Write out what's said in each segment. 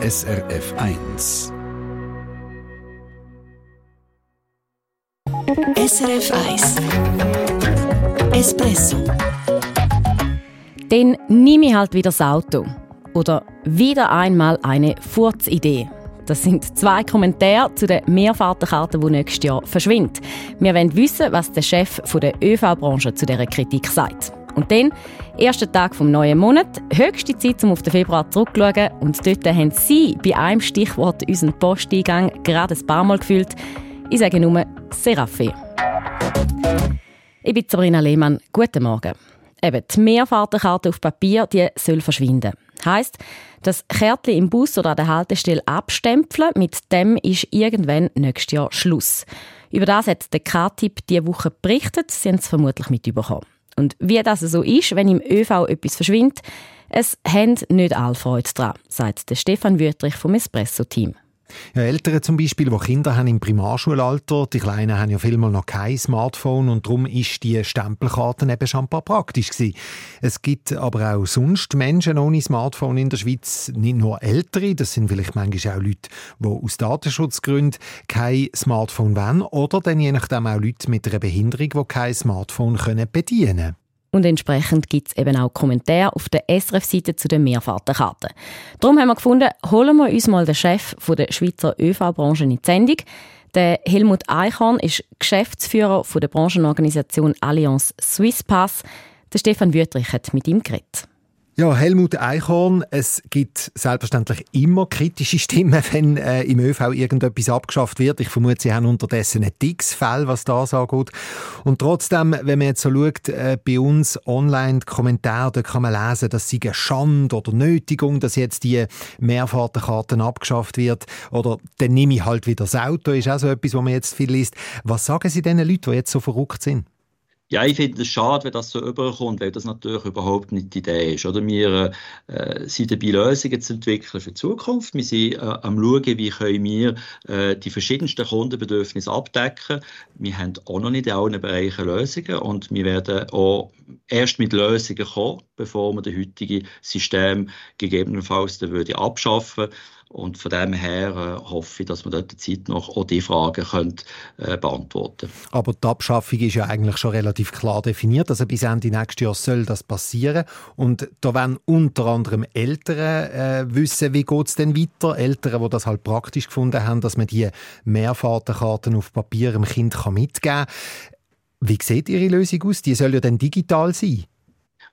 SRF 1. SRF 1 Espresso Dann nehme ich halt wieder das Auto. Oder wieder einmal eine Furzidee. Das sind zwei Kommentare zu den Mehrfahrtenkarten, die nächstes Jahr verschwinden. Wir wollen wissen, was der Chef der ÖV-Branche zu dieser Kritik sagt. Und dann, erster Tag vom neuen Monat, höchste Zeit, um auf den Februar zurückzuschauen. Und dort haben Sie bei einem Stichwort unseren Posteingang gerade ein paar Mal gefüllt. Ich sage nur Serafé. Ich bin Sabrina Lehmann. Guten Morgen. Eben, die Mehrfahrtenkarte auf Papier die soll verschwinden. Heißt, das Kärtchen im Bus oder an der Haltestelle abstempeln, mit dem ist irgendwann nächstes Jahr Schluss. Über das hat der K-Tipp diese Woche berichtet, Sie haben es vermutlich mitbekommen. Und wie das so ist, wenn im ÖV etwas verschwindet, es haben nicht alle Freude daran, sagt der Stefan Wüttrich vom Espresso-Team. Ja, Eltern zum Beispiel, die Kinder haben im Primarschulalter, die Kleinen haben ja vielmal noch kein Smartphone und darum ist die Stempelkarte eben schon ein paar praktisch gewesen. Es gibt aber auch sonst Menschen ohne Smartphone in der Schweiz, nicht nur Ältere, das sind vielleicht manchmal auch Leute, die aus Datenschutzgründen kein Smartphone wollen oder dann je nachdem auch Leute mit einer Behinderung, die kein Smartphone können bedienen können. Und entsprechend gibt es eben auch Kommentare auf der SRF-Seite zu den Mehrfahrtenkarten. Darum haben wir gefunden, holen wir uns mal den Chef der Schweizer ÖV-Branche in die Sendung. Der Helmut Eichhorn ist Geschäftsführer der Branchenorganisation Allianz Swisspass. Der Stefan Wüttrich hat mit ihm geredet. Ja, Helmut Eichhorn, es gibt selbstverständlich immer kritische Stimmen, wenn äh, im ÖV irgendetwas abgeschafft wird. Ich vermute, Sie haben unterdessen ein dickes Fell, was das angeht. Und trotzdem, wenn man jetzt so schaut, äh, bei uns online Kommentare, da kann man lesen, dass sie Schande oder Nötigung, dass jetzt die Mehrfahrtenkarten abgeschafft wird. Oder dann nehme ich halt wieder das Auto, ist auch so etwas, was man jetzt viel liest. Was sagen Sie den Leuten, die jetzt so verrückt sind? Ja, ich finde es schade, wenn das so überkommt, weil das natürlich überhaupt nicht die Idee ist. Oder? Wir äh, sind dabei, Lösungen zu entwickeln für die Zukunft. Wir sind äh, am schauen, wie können wir äh, die verschiedensten Kundenbedürfnisse abdecken. Wir haben auch noch nicht in allen Bereichen Lösungen und wir werden auch erst mit Lösungen kommen, bevor wir das heutige System gegebenenfalls dann würde abschaffen und von dem her äh, hoffe ich, dass wir dort die Zeit noch auch diese Fragen können, äh, beantworten Aber die Abschaffung ist ja eigentlich schon relativ klar definiert. Also bis Ende nächstes Jahr soll das passieren. Und da werden unter anderem Eltern äh, wissen, wie es denn weiter. Eltern, die das halt praktisch gefunden haben, dass man die Mehrfahrtenkarten auf Papier dem Kind kann mitgeben kann. Wie sieht Ihre Lösung aus? Die soll ja dann digital sein.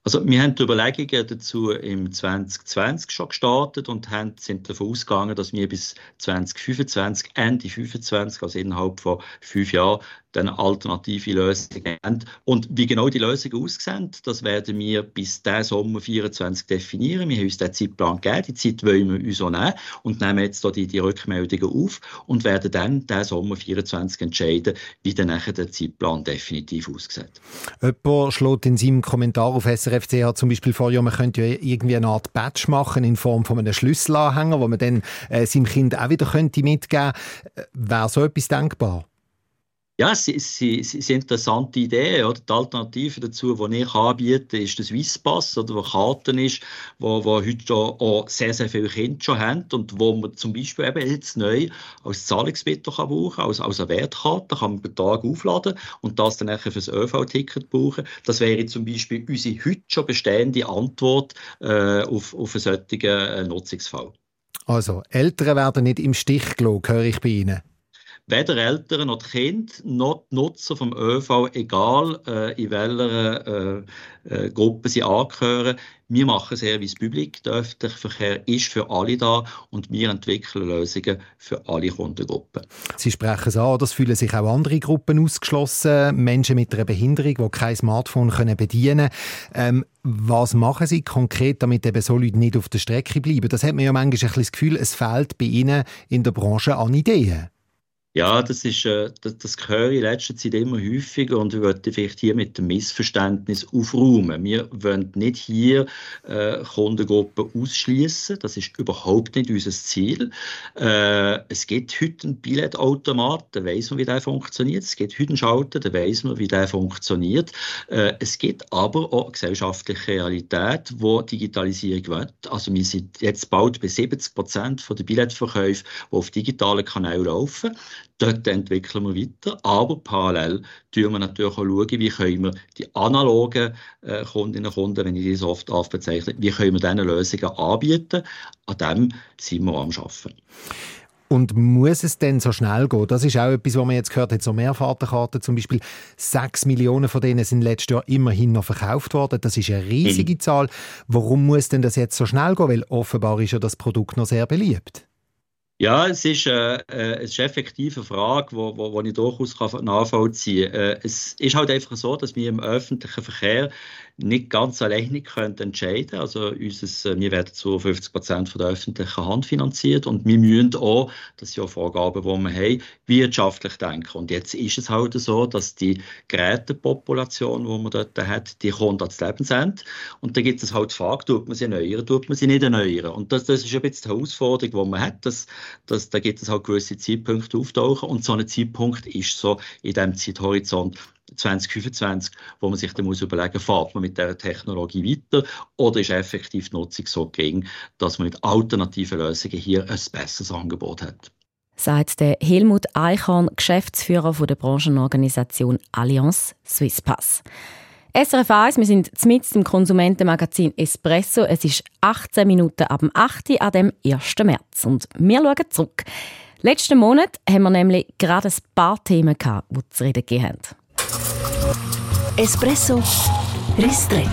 Also wir haben die Überlegungen dazu im 2020 schon gestartet und haben, sind davon ausgegangen, dass wir bis 2025, Ende 2025, also innerhalb von fünf Jahren, dann alternative Lösungen haben. Und wie genau die Lösungen aussehen, das werden wir bis diesen Sommer 2024 definieren. Wir haben uns den Zeitplan gegeben, die Zeit wollen wir uns auch nehmen und nehmen jetzt hier die, die Rückmeldungen auf und werden dann diesen Sommer 2024 entscheiden, wie dann der Zeitplan definitiv aussieht. Jemand schlägt in seinem Kommentar auf SRFCH zum Beispiel vor, ja, man könnte ja irgendwie eine Art Badge machen in Form von einem Schlüsselanhänger, wo man dann äh, seinem Kind auch wieder könnte mitgeben könnte. Wäre so etwas denkbar? Ja, es, ist eine interessante Idee. Oder? Die Alternative dazu, die ich anbiete, ist der Swisspass, oder, wo Karten ist, wo, wo heute auch sehr, sehr viele Kinder schon haben und wo man zum Beispiel eben jetzt neu als Zahlungsmittel kann brauchen als, als eine Wertkarte, kann man per Tag aufladen und das dann für das ÖV-Ticket brauchen. Das wäre zum Beispiel unsere heute schon bestehende Antwort äh, auf, auf einen solchen äh, Nutzungsfall. Also, Eltern werden nicht im Stich gelassen, höre ich bei Ihnen weder Eltern noch die Kinder noch die Nutzer vom ÖV, egal äh, in welcher äh, äh, Gruppe sie angehören. Wir machen Service Public. Der öffentliche Verkehr ist für alle da und wir entwickeln Lösungen für alle Kundengruppen. Sie sprechen es an, das fühlen sich auch andere Gruppen ausgeschlossen, Menschen mit einer Behinderung, die kein Smartphone können bedienen können. Ähm, was machen Sie konkret, damit eben so Leute nicht auf der Strecke bleiben? Das hat man ja manchmal ein bisschen das Gefühl, es fehlt bei Ihnen in der Branche an Ideen. Ja, das ist, äh, das, das höre ich in letzter Zeit immer häufiger und ich würde vielleicht hier mit dem Missverständnis aufräumen. Wir wollen nicht hier äh, Kundengruppen ausschließen. Das ist überhaupt nicht unser Ziel. Äh, es gibt heute einen Billetautomat, da weiß man, wie der funktioniert. Es gibt heute einen Schalter, da weiß man, wie der funktioniert. Äh, es gibt aber auch gesellschaftliche Realität, wo Digitalisierung wird. Also wir sind jetzt bald bei 70 Prozent der Billetverkäufe, die auf digitalen Kanälen laufen. Dort entwickeln wir weiter, aber parallel schauen wir natürlich auch, schauen, wie können wir die analogen äh, Kundinnen und Kunden, wenn ich die so oft bezeichne, wie können wir diese Lösungen anbieten. An dem sind wir am Arbeiten. Und muss es denn so schnell gehen? Das ist auch etwas, was man jetzt gehört hat, so Mehrfahrtenkarten zum Beispiel. Sechs Millionen von denen sind letztes Jahr immerhin noch verkauft worden. Das ist eine riesige mhm. Zahl. Warum muss denn das jetzt so schnell gehen? Weil offenbar ist ja das Produkt noch sehr beliebt. Ja, es ist, äh, äh, es ist eine Frage, die wo, wo, wo ich durchaus nachvollziehen kann. Äh, es ist halt einfach so, dass wir im öffentlichen Verkehr nicht ganz alleine können entscheiden Also unseres, äh, wir werden zu 50 Prozent von der öffentlichen Hand finanziert und wir müssen auch, das sind ja Vorgaben, die wir haben, wirtschaftlich denken. Und jetzt ist es halt so, dass die Gerätepopulation, die man dort hat, die kommt ans Lebensende. Und da gibt es halt die Frage, tut man sie erneuern, tut man sie nicht erneuern. Und das, das ist ein bisschen die Herausforderung, die man hat, dass, dass da gibt es halt gewisse Zeitpunkte auftauchen und so ein Zeitpunkt ist so in diesem Zeithorizont 2025, wo man sich dann muss überlegen, fährt man mit dieser Technologie weiter oder ist effektiv die Nutzung so gering, dass man mit alternativen Lösungen hier ein besseres Angebot hat. Sagt der Helmut Eichhorn, Geschäftsführer der Branchenorganisation Allianz Swisspass. SRF 1, wir sind mitten im Konsumentenmagazin Espresso. Es ist 18 Minuten ab dem 8. an dem 1. März. Und wir schauen zurück. Letzten Monat haben wir nämlich gerade ein paar Themen gehabt, die zu reden gegeben haben. Espresso Ristretto.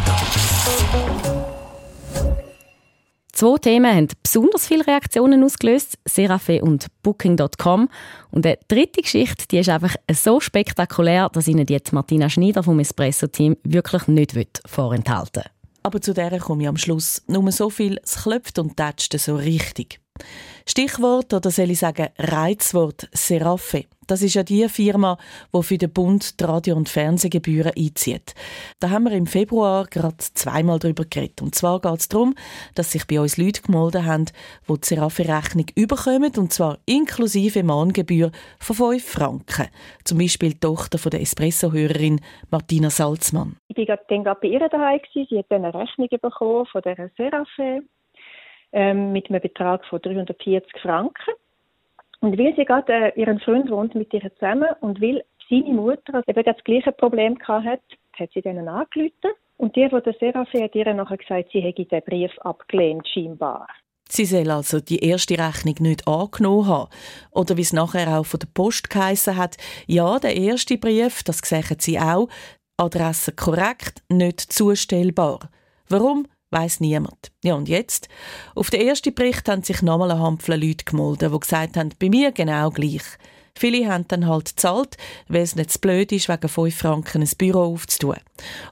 Zwei Themen haben besonders viele Reaktionen ausgelöst, Serafe und Booking.com. Und eine dritte Geschichte, die ist einfach so spektakulär, dass Ihnen jetzt Martina Schneider vom Espresso-Team wirklich nicht vorenthalten will. Aber zu der komme ich am Schluss. Nur so viel, es klopft und tätscht so richtig. Stichwort oder soll ich sagen Reizwort Serafe. Das ist ja die Firma, die für den Bund die Radio- und Fernsehgebühren einzieht. Da haben wir im Februar gerade zweimal darüber geredet. Und zwar geht es darum, dass sich bei uns Leute gemeldet haben, die die Serafe-Rechnung überkommen, und zwar inklusive Mahngebühr von 5 Franken. Zum Beispiel die Tochter von der Espresso-Hörerin Martina Salzmann. Ich war dann gerade bei ihr daheim. Sie hat eine Rechnung bekommen von der Serafe ähm, mit einem Betrag von 340 Franken. Und weil sie gerade, äh, ihren Freund wohnt mit ihr zusammen und weil seine Mutter eben das gleiche Problem hatte, hat sie denen angerufen. Und die von der Seraphim hat ihr nachher gesagt, sie hätte den Brief abgelehnt, scheinbar. Sie soll also die erste Rechnung nicht angenommen haben. Oder wie es nachher auch von der Post geheissen hat, ja, der erste Brief, das sehen Sie auch, Adresse korrekt, nicht zustellbar. Warum? Weiß niemand. Ja, und jetzt? Auf den ersten Bericht haben sich nochmal ein Hampfle Leute gemeldet, die gesagt haben, bei mir genau gleich. Viele haben dann halt gezahlt, weil es nicht zu blöd ist, wegen 5 Franken ein Büro aufzutun.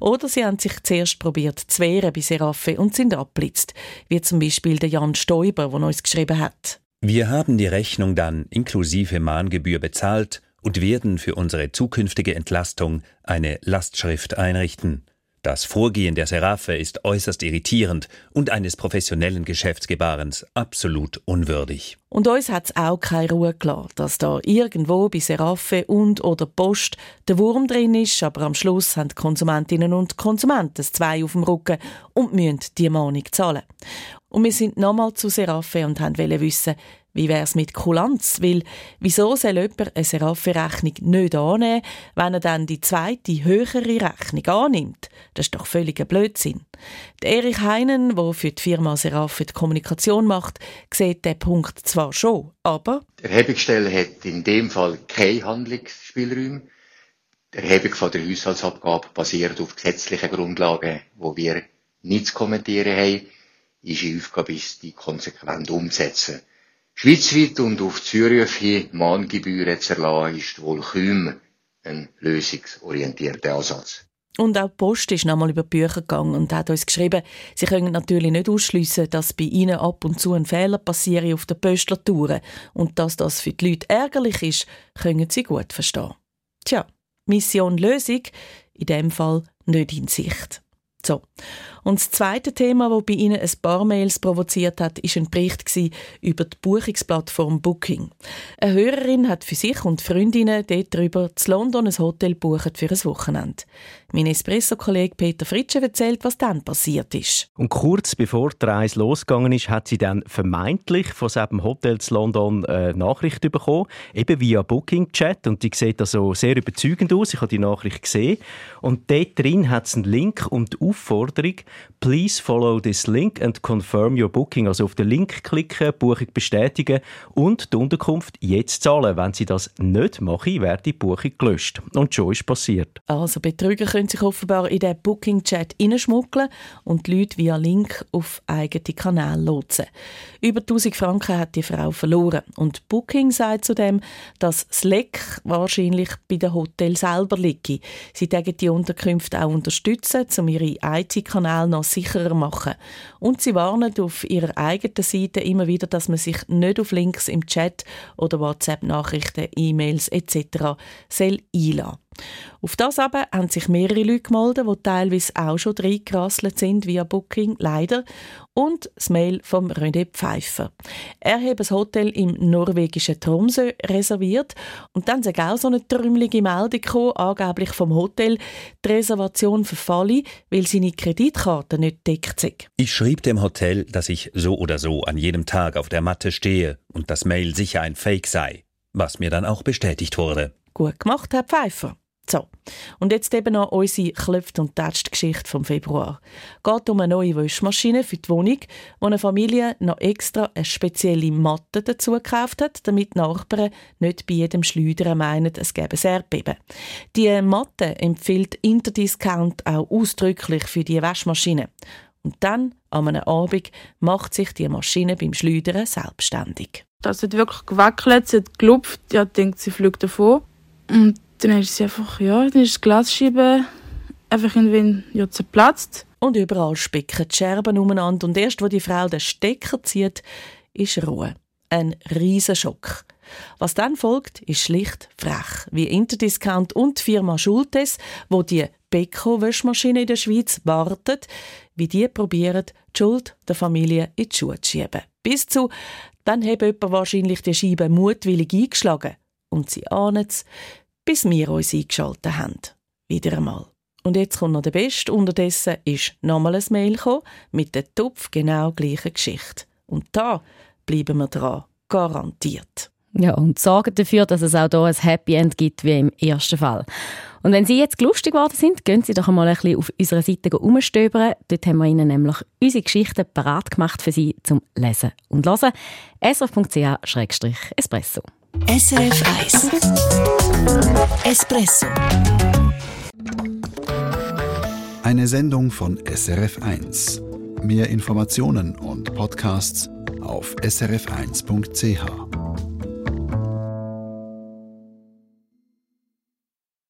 Oder sie haben sich zuerst probiert zu wehren bei Seraffe und sind abblitzt, wie zum Beispiel der Jan Stoiber, der uns geschrieben hat. Wir haben die Rechnung dann inklusive Mahngebühr bezahlt und werden für unsere zukünftige Entlastung eine Lastschrift einrichten. Das Vorgehen der Seraphe ist äußerst irritierend und eines professionellen Geschäftsgebarens absolut unwürdig. Und uns hat es auch keine Ruhe gelassen, dass da irgendwo bei Seraphe und oder Post der Wurm drin ist, aber am Schluss haben die Konsumentinnen und Konsumenten zwei auf dem Rücken und müssen die Mahnung zahlen. Und wir sind nochmal zu Seraphe und wollten wissen, wie wäre es mit Kulanz? Weil, wieso soll jemand eine Seraphe-Rechnung nicht annehmen, wenn er dann die zweite, höhere Rechnung annimmt? Das ist doch völliger Blödsinn. Der Erich Heinen, der für die Firma Seraphe die Kommunikation macht, sieht den Punkt zwar schon, aber... Die Erhebungsstelle hat in dem Fall keinen Handlungsspielraum. Die Erhebung von der Haushaltsabgabe basiert auf gesetzlichen Grundlagen, wo wir nichts zu kommentieren haben. Unsere Aufgabe ist, die konsequent umzusetzen. Schweizweit und auf hin Mahngebühren zu erlassen, ist wohl kaum ein lösungsorientierter Ansatz. Und auch die Post ist nochmal über die Bücher gegangen und hat uns geschrieben, sie können natürlich nicht ausschliessen, dass bei ihnen ab und zu ein Fehler passiert auf den Pöstlertouren und dass das für die Leute ärgerlich ist, können sie gut verstehen. Tja, Mission Lösung in dem Fall nicht in Sicht. So. Und das zweite Thema, das bei Ihnen ein paar Mails provoziert hat, ist ein Bericht über die Buchungsplattform Booking. Eine Hörerin hat für sich und Freundinnen dort drüber zu London ein Hotel buchen für ein Wochenende. Mein Espresso-Kollege Peter Fritsche erzählt, was dann passiert ist. Und kurz bevor die Reise losgegangen ist, hat sie dann vermeintlich von diesem Hotel zu London eine Nachricht bekommen, eben via Booking-Chat. Und die sieht also sehr überzeugend aus. Ich habe die Nachricht gesehen. Und dort drin hat es einen Link und die Aufforderung, Please follow this link and confirm your booking. Also auf den Link klicken, Buchung bestätigen und die Unterkunft jetzt zahlen. Wenn Sie das nicht machen, wird die Buchung gelöscht. Und schon ist passiert. Also Betrüger können sich offenbar in den Booking-Chat hineinschmuggeln und die Leute via Link auf eigene Kanäle lotsen. Über 1000 Franken hat die Frau verloren. Und Booking sagt zudem, dass das Leck wahrscheinlich bei den Hotels selber liege. Sie tägen die Unterkünfte auch unterstützen, um ihre IT-Kanäle noch sicherer machen. Und sie warnen auf ihrer eigenen Seite immer wieder, dass man sich nicht auf Links im Chat oder WhatsApp-Nachrichten, E-Mails etc. soll einlassen auf das aber haben sich mehrere Leute gemeldet, die teilweise auch schon reingerasselt sind via Booking, leider. Und das Mail vom René Pfeiffer. Er hat ein Hotel im norwegischen Tromsø reserviert und dann ist auch so eine trümmelige Meldung gekommen, angeblich vom Hotel, die Reservation verfalle, weil seine Kreditkarte nicht deckt sind. Ich schrieb dem Hotel, dass ich so oder so an jedem Tag auf der Matte stehe und das Mail sicher ein Fake sei, was mir dann auch bestätigt wurde. Gut gemacht, Herr Pfeiffer. So, und jetzt eben noch unsere Klopft- und Tätscht-Geschichte vom Februar. Es geht um eine neue Wäschmaschine für die Wohnung, wo eine Familie noch extra eine spezielle Matte dazu gekauft hat, damit die Nachbarn nicht bei jedem Schleudern meinen, es gäbe ein Erdbeben. Die Matte empfiehlt Interdiscount auch ausdrücklich für die Waschmaschine. Und dann, an einem Abend, macht sich die Maschine beim Schleudern selbstständig. Das hat wirklich gewackelt, sie hat gelupft, ja, denkt, sie fliegt davon. Und dann ist sie einfach, ja, dann ist das Glasschieben einfach irgendwie ja, zerplatzt. Und überall spicken die Scherben umeinander. Und erst, wo die Frau den Stecker zieht, ist Ruhe. Ein Riesenschock. Was dann folgt, ist schlicht frech, wie Interdiscount und die Firma Schultes, wo die Beko-Wäschmaschine in der Schweiz wartet, wie die probieren, die Schuld der Familie in die Schuhe zu schieben. Bis zu, dann hat jemand wahrscheinlich die Scheibe mutwillig eingeschlagen. Und sie ahnen es, bis wir uns eingeschaltet haben. Wieder einmal. Und jetzt kommt noch der Beste. Unterdessen ist nochmal ein Mail gekommen, mit der Tupf genau gleichen Geschichte. Und da bleiben wir dran. Garantiert. Ja, und sorgen dafür, dass es auch hier ein Happy End gibt, wie im ersten Fall. Und wenn Sie jetzt lustig geworden sind, gehen Sie doch einmal ein bisschen auf unserer Seite umstöbern. Dort haben wir Ihnen nämlich unsere Geschichten parat gemacht für Sie zum Lesen und Hören. srf.ch-espresso. SRF 1 Espresso Eine Sendung von SRF 1. Mehr Informationen und Podcasts auf srf1.ch.